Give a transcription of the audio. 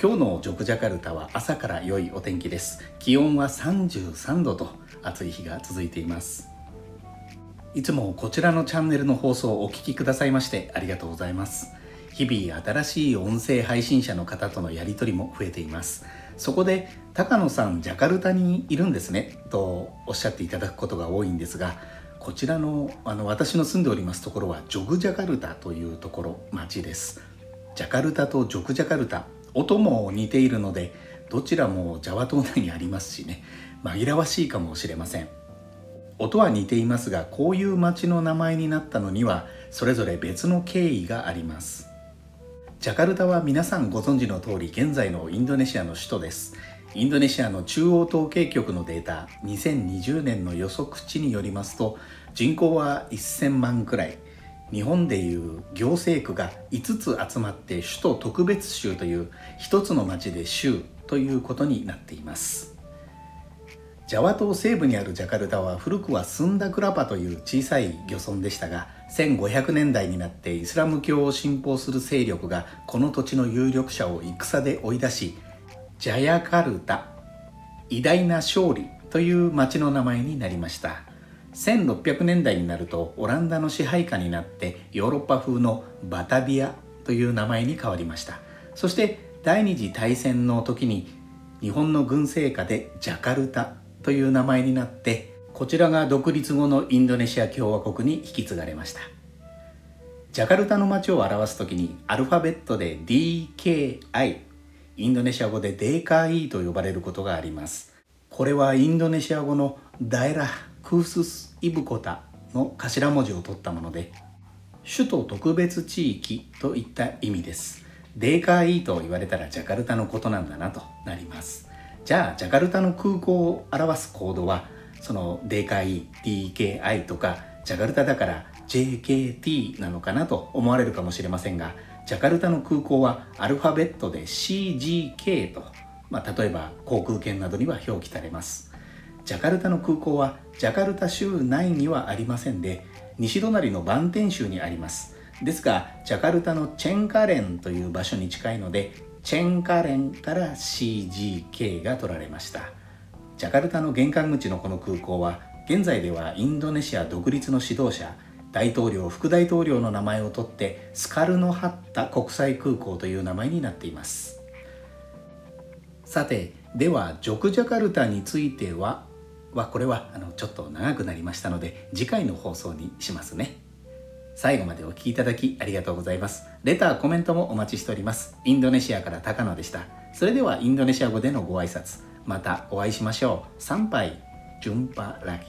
今日のジョクジャカルタは朝から良いお天気です。気温は33度と暑い日が続いています。いつもこちらのチャンネルの放送をお聴きくださいましてありがとうございます。日々新しい音声配信者の方とのやり取りも増えています。そこで高野さんジャカルタにいるんですねとおっしゃっていただくことが多いんですがこちらのあの私の住んでおりますところはジョグジャカルタというところ町です。ジャカルタとジョグジャカルタ音も似ているのでどちらもジャワ島内にありますしね紛らわしいかもしれません。音は似ていますがこういう町の名前になったのにはそれぞれ別の経緯があります。ジャカルタは皆さんご存知の通り現在のインドネシアの首都です。インドネシアの中央統計局のデータ2020年の予測値によりますと人口は1000万くらい。日本でいう行政区が5つ集まって首都特別州という1つの町で州ということになっています。ジャワ島西部にあるジャカルタは古くはスンダクラパという小さい漁村でしたが1500年代になってイスラム教を信奉する勢力がこの土地の有力者を戦で追い出しジャヤカルタ偉大な勝利という町の名前になりました。1600年代になるとオランダの支配下になってヨーロッパ風のバタビアという名前に変わりました。そして第二次大戦の時に日本の軍政下でジャカルタという名前になってこちらが独立後のインドネシア共和国に引き継がれました。ジャカルタの街を表す時にアルファベットで DKI インドネシア語でデーカーイと呼ばれることがあります。これはインドネシア語のダエラ・クースス・イブコタの頭文字を取ったもので首都特別地域といった意味です。デーカーイと言われたらジャカルタのことなんだなとなります。じゃあジャカルタの空港を表すコードはそのデーカーイ DKI とかジャカルタだから JKT なのかなと思われるかもしれませんがジャカルタの空港はアルファベットで CGK と、まあ、例えば航空券などには表記されます。ジャカルタの空港はジャカルタ州内にはありませんで西隣のバンテン州にあります。ですがジャカルタのチェンカレンという場所に近いのでチェンカレンから CGK が取られました。ジャカルタの玄関口のこの空港は現在ではインドネシア独立の指導者大統領副大統領の名前を取ってスカルノハッタ国際空港という名前になっています。さてではジョクジャカルタについてははこれはあのちょっと長くなりましたので次回の放送にしますね。最後までお聴きいただきありがとうございます。レター、コメントもお待ちしております。インドネシアから高野でした。それではインドネシア語でのご挨拶。またお会いしましょう。参拝、ジュンパラギ。